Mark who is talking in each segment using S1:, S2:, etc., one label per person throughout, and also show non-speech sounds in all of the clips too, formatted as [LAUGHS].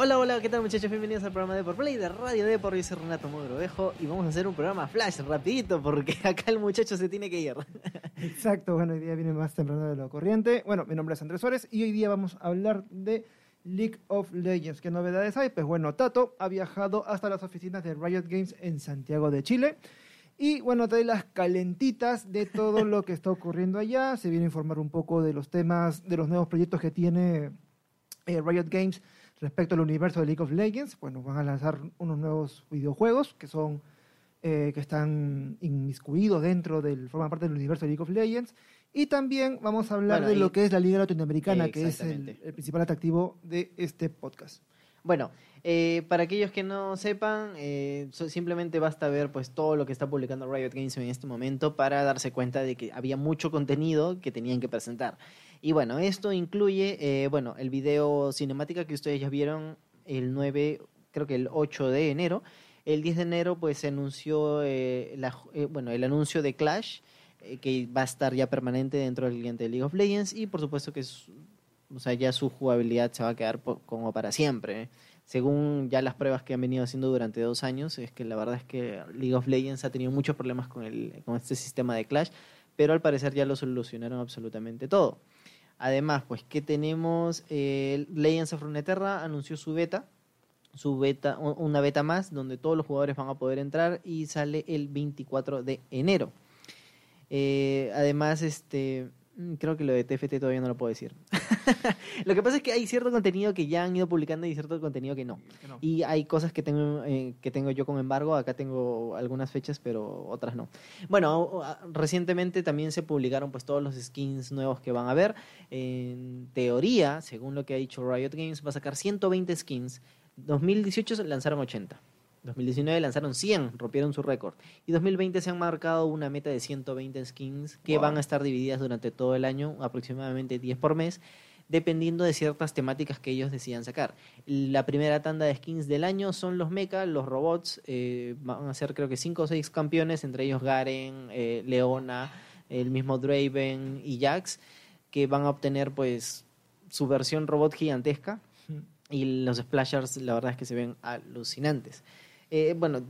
S1: Hola, hola, ¿qué tal muchachos? Bienvenidos al programa de Por Play de Radio Depor. Yo soy Renato Mogrovejo y vamos a hacer un programa flash rapidito porque [LAUGHS] acá el muchacho se tiene que ir.
S2: Exacto, bueno, hoy día viene más temprano de lo corriente. Bueno, mi nombre es Andrés Suárez y hoy día vamos a hablar de League of Legends. ¿Qué novedades hay? Pues bueno, Tato ha viajado hasta las oficinas de Riot Games en Santiago de Chile. Y bueno, trae las calentitas de todo lo que está ocurriendo allá. Se viene a informar un poco de los temas, de los nuevos proyectos que tiene eh, Riot Games respecto al universo de League of Legends. Bueno, van a lanzar unos nuevos videojuegos que son eh, que están inmiscuidos dentro del, forman parte del universo de League of Legends. Y también vamos a hablar
S1: Bueno,
S2: de
S1: y-
S2: lo que es la Liga Latinoamericana, que es el, principal atractivo de este podcast.
S1: Bueno, eh, para aquellos que no sepan, eh, simplemente basta ver pues todo lo que está publicando Riot Games en este momento para darse cuenta de que había mucho contenido que tenían que presentar. Y bueno, esto incluye, eh, bueno, el video cinemática que ustedes ya vieron el 9, creo que el 8 de enero. El 10 de enero pues se anunció, eh, la eh, bueno, el anuncio de Clash, eh, que va a estar ya permanente dentro del cliente de League of Legends y por supuesto que ya su jugabilidad se va a quedar como para siempre. ¿eh? Según ya las pruebas que han venido haciendo durante dos años, es que la verdad es que League of Legends ha tenido muchos problemas con, el, con este sistema de Clash, pero al parecer ya lo solucionaron absolutamente todo. Además, pues, que tenemos? Eh, Legends of Runeterra anunció su beta, su beta, una beta más, donde todos los jugadores van a poder entrar y sale el 24 de enero. Eh, además, este, creo que lo de TFT todavía no lo puedo decir. [LAUGHS] lo que pasa es que hay cierto contenido que ya han ido publicando y cierto contenido que no. Y hay cosas que tengo, eh, que tengo yo con embargo. Acá tengo algunas fechas, pero otras no. Bueno, recientemente también se publicaron pues todos los skins nuevos que van a haber. En teoría, según lo que ha dicho Riot Games, va a sacar 120 skins. 2018 se lanzaron 80. 2019 lanzaron 100, rompieron su récord. Y 2020 se han marcado una meta de 120 skins que
S2: Wow.
S1: van a estar divididas durante todo el año, aproximadamente 10 por mes, dependiendo de ciertas temáticas que ellos decidan sacar. La primera tanda de skins del año son los mecha, los robots, eh, van a ser creo que 5 o 6 campeones, entre ellos Garen, eh, Leona, el mismo Draven y Jax, que van a obtener pues su versión robot gigantesca y los splashers la verdad es que se ven alucinantes. Eh, bueno,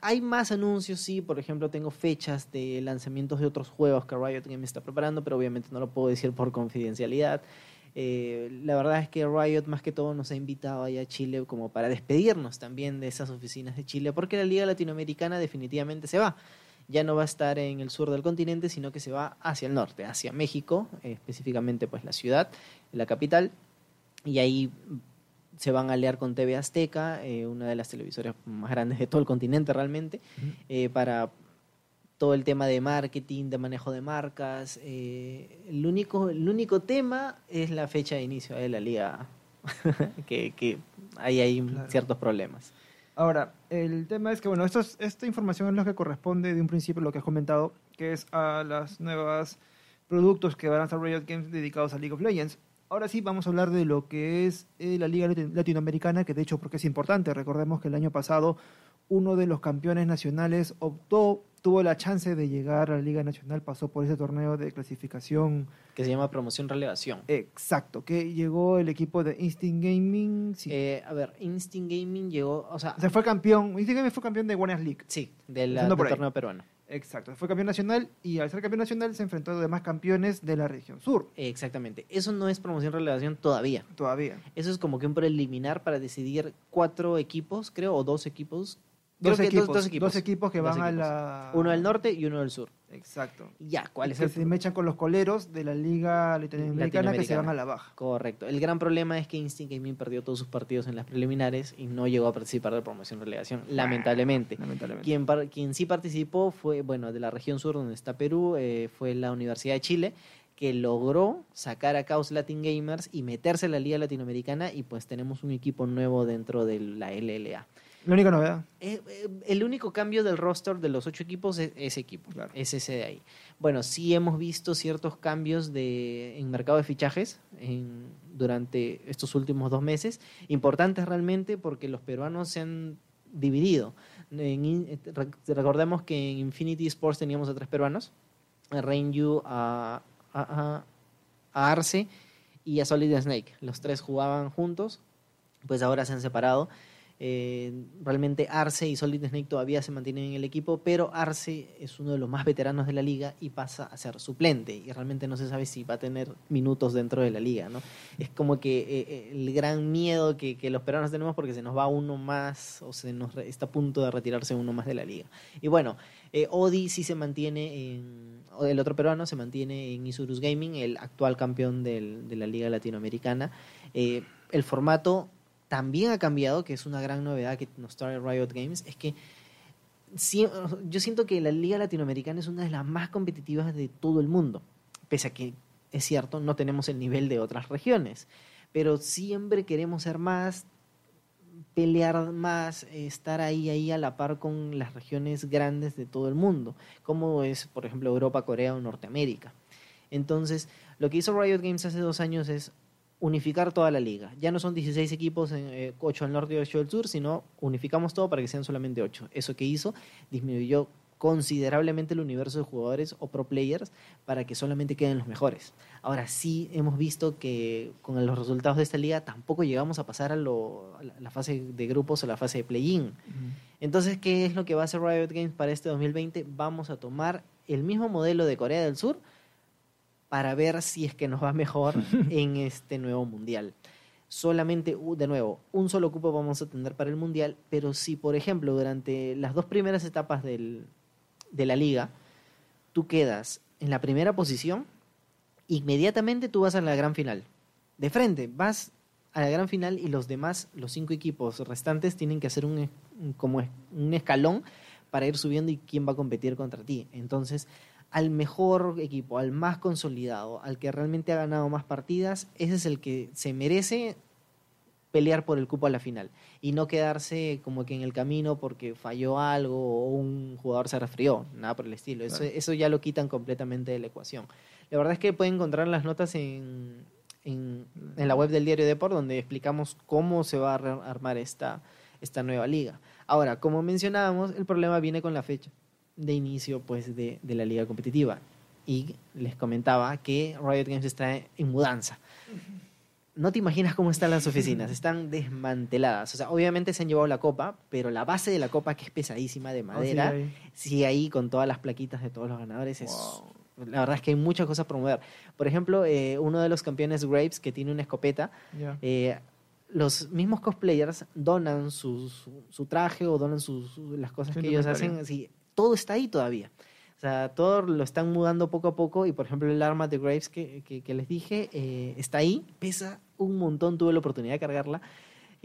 S1: hay más anuncios, sí, por ejemplo tengo fechas de lanzamientos de otros juegos que Riot Games está preparando, pero obviamente no lo puedo decir por confidencialidad. Eh, la verdad es que Riot más que todo nos ha invitado allá a Chile como para despedirnos también de esas oficinas de Chile, porque la Liga Latinoamericana definitivamente se va. Ya no va a estar en el sur del continente, sino que se va hacia el norte, hacia México, eh, específicamente pues la ciudad, la capital, y ahí se van a aliar con TV Azteca, eh, una de las televisoras más grandes de todo el continente realmente, eh, para todo el tema de marketing, de manejo de marcas. eh, el, único, el único tema es la fecha de inicio de la liga, [LAUGHS] que, que ahí hay
S2: Claro.
S1: ciertos problemas.
S2: Ahora, el tema es que, bueno, esto es- esta información es lo que corresponde de un principio lo que has comentado, que es a las nuevas productos que van a lanzar Riot Games dedicados a League of Legends. Ahora sí, vamos a hablar de lo que es eh, la Liga Lati- Latinoamericana, que de hecho porque es importante. Recordemos que el año pasado uno de los campeones nacionales optó, tuvo la chance de llegar a la Liga Nacional, pasó por ese torneo de clasificación
S1: Que se llama promoción relevación.
S2: exacto, que llegó el equipo de Instinct Gaming. sí.
S1: Eh, a ver, Instinct Gaming llegó, o sea,
S2: o sea, fue campeón, Instinct Gaming fue campeón de Warriors League.
S1: sí, del, del torneo peruano.
S2: Exacto, fue campeón nacional y al ser campeón nacional se enfrentó a los demás campeones de la región sur,
S1: Exactamente. Eso no es promoción relevación todavía.
S2: todavía.
S1: Eso es como que un preliminar para decidir cuatro equipos, creo, o dos equipos. Creo
S2: Dos
S1: que
S2: equipos,
S1: dos, dos equipos.
S2: dos equipos que van
S1: equipos.
S2: a la...
S1: Uno del norte y uno del sur.
S2: Exacto.
S1: Ya, ¿cuál es
S2: que
S1: el
S2: se mechan con los coleros de la liga latinoamericana, que se van a la baja.
S1: Correcto. El gran problema es que Instinct Gaming perdió todos sus partidos en las preliminares y no llegó a participar de la promoción relegación, lamentablemente.
S2: Lamentablemente.
S1: Quien, par- quien sí participó fue, bueno, de la región sur donde está Perú, eh, fue la Universidad de Chile, que logró sacar a Chaos Latin Gamers y meterse en la Liga Latinoamericana y pues tenemos un equipo nuevo dentro de la LLA.
S2: La única novedad.
S1: Eh, eh, el único cambio del roster de los ocho equipos es ese equipo,
S2: Claro.
S1: es ese de ahí. Bueno, sí hemos visto ciertos cambios de, en mercado de fichajes en- durante estos últimos dos meses, importantes realmente porque los peruanos se han dividido. En eh, rec- recordemos que en Infinity Sports teníamos a tres peruanos, a Rainju, a, a, a- a Arce y a Solid Snake. Los tres jugaban juntos pues ahora se han separado. Eh, realmente Arce y Solid Snake todavía se mantienen en el equipo, pero Arce es uno de los más veteranos de la liga y pasa a ser suplente y realmente no se sabe si va a tener minutos dentro de la liga, ¿no? Es como que eh, eh, el gran miedo que, los peruanos tenemos porque se nos va uno más o se nos está a punto de retirarse uno más de la liga. Y bueno, Odi sí se mantiene en, el otro peruano se mantiene en Isurus Gaming, el actual campeón del, de la liga latinoamericana. el formato también ha cambiado, que es una gran novedad que nos trae Riot Games, es que yo siento que la liga latinoamericana es una de las más competitivas de todo el mundo, pese a que es cierto, no tenemos el nivel de otras regiones, pero siempre queremos ser más, pelear más, estar ahí, ahí a la par con las regiones grandes de todo el mundo, como es, por ejemplo, Europa, Corea o Norteamérica. Entonces, lo que hizo Riot Games hace dos años es unificar toda la liga. Ya no son 16 equipos, en, 8 eh, al norte y 8 al sur, sino unificamos todo para que sean solamente 8. Eso que hizo disminuyó considerablemente el universo de jugadores o pro players para que solamente queden los mejores. Ahora sí hemos visto que con los resultados de esta liga tampoco llegamos a pasar a, la fase de grupos o la fase de play-in. Entonces, ¿qué es lo que va a hacer Riot Games para este 2020? Vamos a tomar el mismo modelo de Corea del Sur, para ver si es que nos va mejor [LAUGHS] en este nuevo mundial. Solamente, de nuevo, un solo cupo vamos a tener para el mundial, pero si, por ejemplo, durante las dos primeras etapas del, de la liga, tú quedas en la primera posición, inmediatamente tú vas a la gran final. De frente, vas a la gran final y los demás, los cinco equipos restantes, tienen que hacer un, como un escalón para ir subiendo y quién va a competir contra ti. Entonces, al mejor equipo, al más consolidado, al que realmente ha ganado más partidas, ese es el que se merece pelear por el cupo a la final y no quedarse como que en el camino porque falló algo o un jugador se resfrió, nada por el estilo. Eso, eso ya lo quitan completamente de la ecuación. La verdad es que pueden encontrar las notas en, en, en la web del diario Deport donde explicamos cómo se va a armar esta, esta nueva liga. Ahora, como mencionábamos, el problema viene con la fecha de inicio pues, de, de, la liga competitiva. Y les comentaba que Riot Games está en mudanza. No te imaginas cómo están las oficinas, [LAUGHS] están desmanteladas. O sea, obviamente se han llevado la copa, pero la base de la copa, que es pesadísima de oh, madera, sigue ahí con todas las plaquitas de todos los ganadores. Es, La verdad es que hay muchas cosas por mover. Por ejemplo, eh, uno de los campeones Graves, que tiene una escopeta, eh, los mismos cosplayers donan su, su, traje o donan sus, las cosas que ellos hacen. Así, todo está ahí todavía. O sea, todo lo están mudando poco a poco y, por ejemplo, el arma de Graves que, que, les dije eh, está ahí, pesa un montón, tuve la oportunidad de cargarla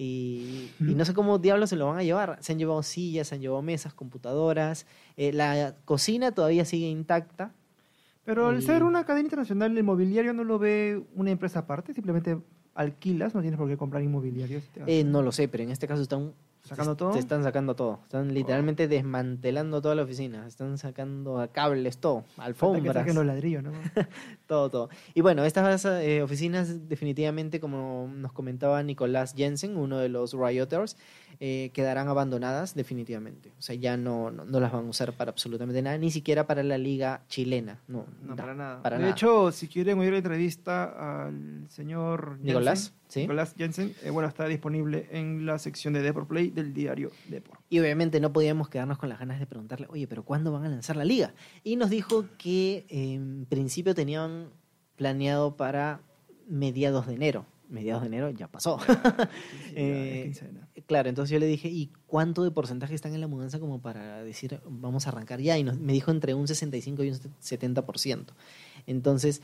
S1: y, no sé cómo diablos se lo van a llevar. Se han llevado sillas, se han llevado mesas, computadoras, eh, la cocina todavía sigue intacta.
S2: Pero al ser una cadena internacional, el mobiliario no lo ve una empresa aparte, simplemente alquilas, no tienes por qué comprar inmobiliario.
S1: Eh, no lo sé, pero en este caso está un
S2: ¿Sacando todo?
S1: Se están sacando todo. Están literalmente desmantelando toda la oficina. Están sacando cables, todo. Alfombras.
S2: Que los ladrillos, ¿no? [LAUGHS]
S1: todo, todo. Y bueno, estas eh, oficinas definitivamente, como nos comentaba Nicolás Jensen, uno de los rioters, eh, quedarán abandonadas definitivamente. O sea, ya no, no, las van a usar para absolutamente nada, ni siquiera para la liga chilena. No,
S2: no para nada. de hecho, si quieren oír la entrevista al señor
S1: Nicolás,
S2: ¿sí? Nicolás Jensen, eh, bueno, está disponible en la sección de Deport Play del diario Deport.
S1: Y obviamente no podíamos quedarnos con las ganas de preguntarle, oye, pero ¿cuándo van a lanzar la liga? Y nos dijo que en principio tenían planeado para mediados de enero mediados de enero ya pasó. [LAUGHS] Eh, claro, entonces yo le dije, ¿y cuánto de porcentaje están en la mudanza como para decir, vamos a arrancar ya? Y me dijo entre un 65 y un 70%. Entonces,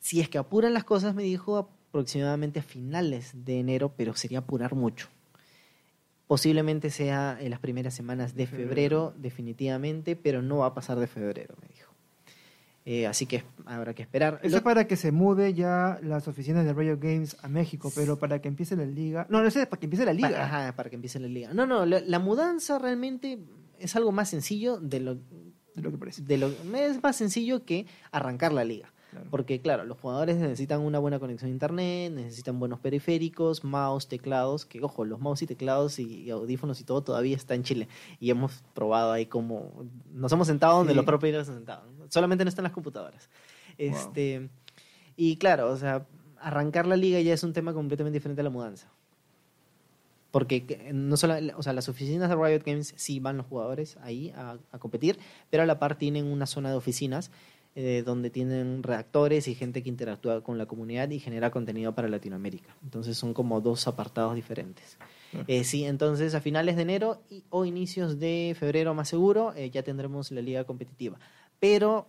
S1: si es que apuran las cosas, me dijo aproximadamente a finales de enero, pero sería apurar mucho. Posiblemente sea en las primeras semanas de febrero, definitivamente, pero no va a pasar de febrero, me dijo. Eh, así que habrá que esperar.
S2: Eso es para que se mude ya las oficinas de Riot Games a México, pero para que empiece la liga. No, no es para que empiece la liga.
S1: ajá, para que empiece la liga. No, no, la, mudanza realmente es algo más sencillo de lo,
S2: de lo que parece.
S1: De lo, es más sencillo que arrancar la liga. Porque, claro, los jugadores necesitan una buena conexión a internet, necesitan buenos periféricos, mouse, teclados, que ojo, los mouse y teclados y, audífonos y todo todavía está en Chile. Y hemos probado ahí como. Nos hemos sentado donde los propios se han sentado. Solamente no están las computadoras. Este, Y claro, o sea, arrancar la liga ya es un tema completamente diferente a la mudanza. porque que- no solo, o sea, las oficinas de Riot Games sí van los jugadores ahí a, a competir, pero a la par tienen una zona de oficinas eh, donde tienen redactores y gente que interactúa con la comunidad y genera contenido para Latinoamérica. Entonces son como dos apartados diferentes.
S2: Ah.
S1: Eh, sí, entonces a finales de enero y, o inicios de febrero más seguro eh, ya tendremos la liga competitiva. Pero,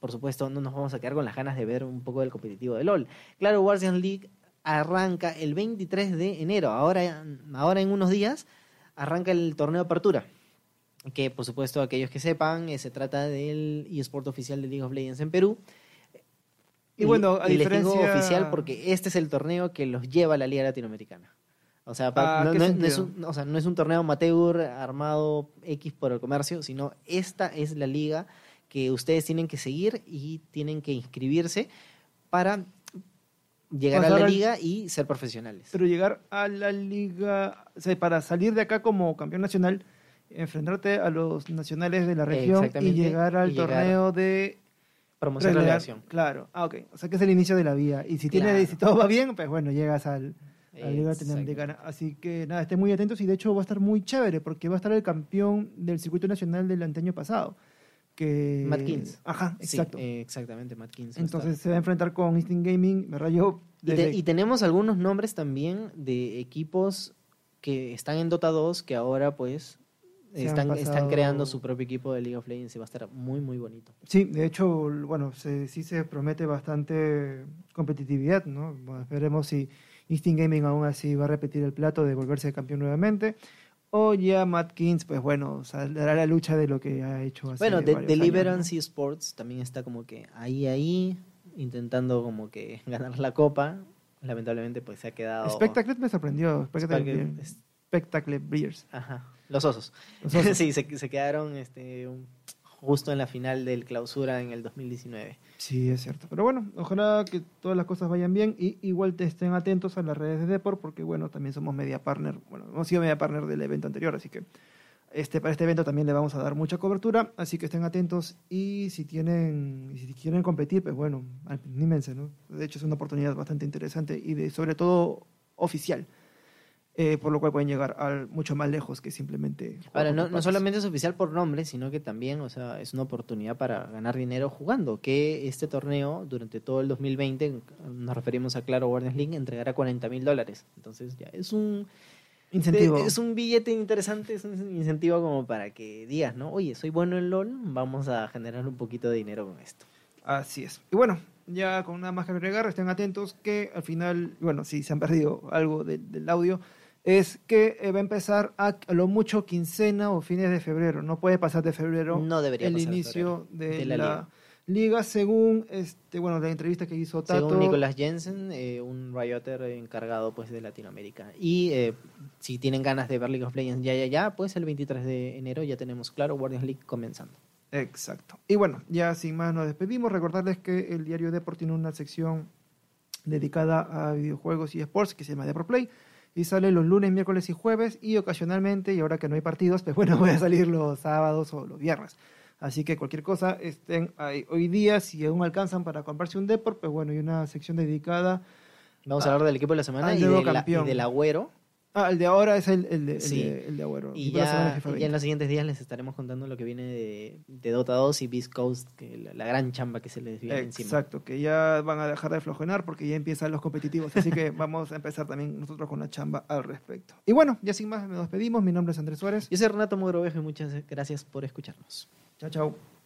S1: por supuesto, no nos vamos a quedar con las ganas de ver un poco del competitivo de LOL. Claro, Guardians League arranca el 23 de enero. Ahora, ahora en unos días arranca el torneo de apertura. Que, por supuesto, aquellos que sepan, eh, se trata del eSport oficial de League of Legends en Perú.
S2: Y bueno, a
S1: y les digo oficial porque este es el torneo que los lleva a la Liga Latinoamericana. O sea,
S2: Ah,
S1: no,
S2: ¿qué
S1: no es- no es
S2: sentido?
S1: un, o sea, no es un torneo amateur armado X por el comercio, sino esta es la liga que ustedes tienen que seguir y tienen que inscribirse para llegar a la
S2: al-
S1: liga y ser profesionales.
S2: Pero llegar a la liga, o sea, para salir de acá como campeón nacional, enfrentarte a los nacionales de la región y llegar al
S1: y llegar
S2: torneo de
S1: Promoción de
S2: relegar-
S1: relegación.
S2: Claro, ah, ok. O sea que es el inicio de la vía. Y si, tiene,
S1: Claro.
S2: si todo va bien, pues bueno, llegas al, a la Liga. Latinoamericana. Así que nada, estén muy atentos y de hecho va a estar muy chévere porque va a estar el campeón del circuito nacional del año pasado. Que...
S1: Matt Kings.
S2: Ajá,
S1: Sí,
S2: exacto.
S1: eh, exactamente, Matt Kings.
S2: Entonces se va a enfrentar con Instinct Gaming, me rayó.
S1: Y, te-
S2: desde-
S1: y tenemos algunos nombres también de equipos que están en Dota 2 que ahora pues están, están creando su propio equipo de League of Legends y va a estar muy muy bonito.
S2: Sí, de hecho, bueno, se- sí se promete bastante competitividad, ¿no? Bueno, veremos si Instinct Gaming aún así va a repetir el plato de volverse campeón nuevamente. O ya Matt Kings, pues bueno, saldrá la lucha de lo que ha hecho hace
S1: Bueno, de,
S2: varios años,
S1: Deliverance Esports también está como que ahí ahí intentando como que [LAUGHS] ganar la copa. Lamentablemente pues se ha
S2: ¿no?
S1: quedado
S2: Spectacle me sorprendió. Spectacle,
S1: Spectacle-. Ajá, los osos.
S2: Los osos. [LAUGHS]
S1: sí, se, se quedaron este un- justo en la final del clausura en el 2019.
S2: Sí, es cierto. Pero bueno, ojalá que todas las cosas vayan bien y igual te estén atentos a las redes de Deport porque bueno, también somos media partner, bueno, hemos sido media partner del evento anterior, así que este para este evento también le vamos a dar mucha cobertura, así que estén atentos y si tienen si quieren competir, pues bueno, anímense, ¿no? De hecho es una oportunidad bastante interesante y de sobre todo oficial. Eh, por lo cual pueden llegar al mucho más lejos que simplemente
S1: Ahora, no, no solamente es oficial por nombre, sino que también, o sea, es una oportunidad para ganar dinero jugando. Que este torneo, durante todo el 2020, nos referimos a Claro Guardians League, entregará 40 mil dólares. Entonces, ya es un
S2: incentivo.
S1: es un billete interesante, es un incentivo como para que digas, ¿no? Oye, soy bueno en LOL, vamos a generar un poquito de dinero con esto.
S2: Así es. Y bueno, ya con nada más que agregar, estén atentos que al final, bueno, si se han perdido algo de- del audio, es que eh, va a empezar a, a lo mucho quincena o fines de febrero. No puede pasar de febrero
S1: No debería
S2: el
S1: pasar
S2: inicio de,
S1: de
S2: la,
S1: la
S2: liga. según este, bueno, la entrevista que hizo Tato.
S1: Según Nicolás Jensen, eh, un Rioter encargado pues de Latinoamérica. Y eh, si tienen ganas de ver League of Legends ya, ya, ya, pues el 23 de enero ya tenemos claro Guardians League comenzando.
S2: Exacto. Y bueno, ya sin más nos despedimos. Recordarles que el diario Deport tiene una sección dedicada a videojuegos y sports que se llama Deport Play y sale los lunes, miércoles y jueves y ocasionalmente, y ahora que no hay partidos, pues bueno, [LAUGHS] voy a salir los sábados o los viernes. Así que cualquier cosa estén ahí. Hoy día, si aún alcanzan para comprarse un Deport, pues bueno, hay una sección dedicada.
S1: Vamos a hablar del equipo de la semana y, de la- y del Agüero.
S2: Ah, el de ahora es el, el de, el
S1: Sí.
S2: de, el de Agüero.
S1: Y ya, ya en
S2: 20.
S1: los siguientes días les estaremos contando lo que viene de, de Dota 2 y Beast Coast, que la, la gran chamba que se les viene encima.
S2: Exacto, que ya van a dejar de flojenar porque ya empiezan los competitivos. Así que [LAUGHS] vamos a empezar también nosotros con la chamba al respecto. Y bueno, ya sin más, nos despedimos. Mi nombre es Andrés Suárez.
S1: Yo soy Renato Mogrovejo y muchas gracias por escucharnos.
S2: Chao, chao.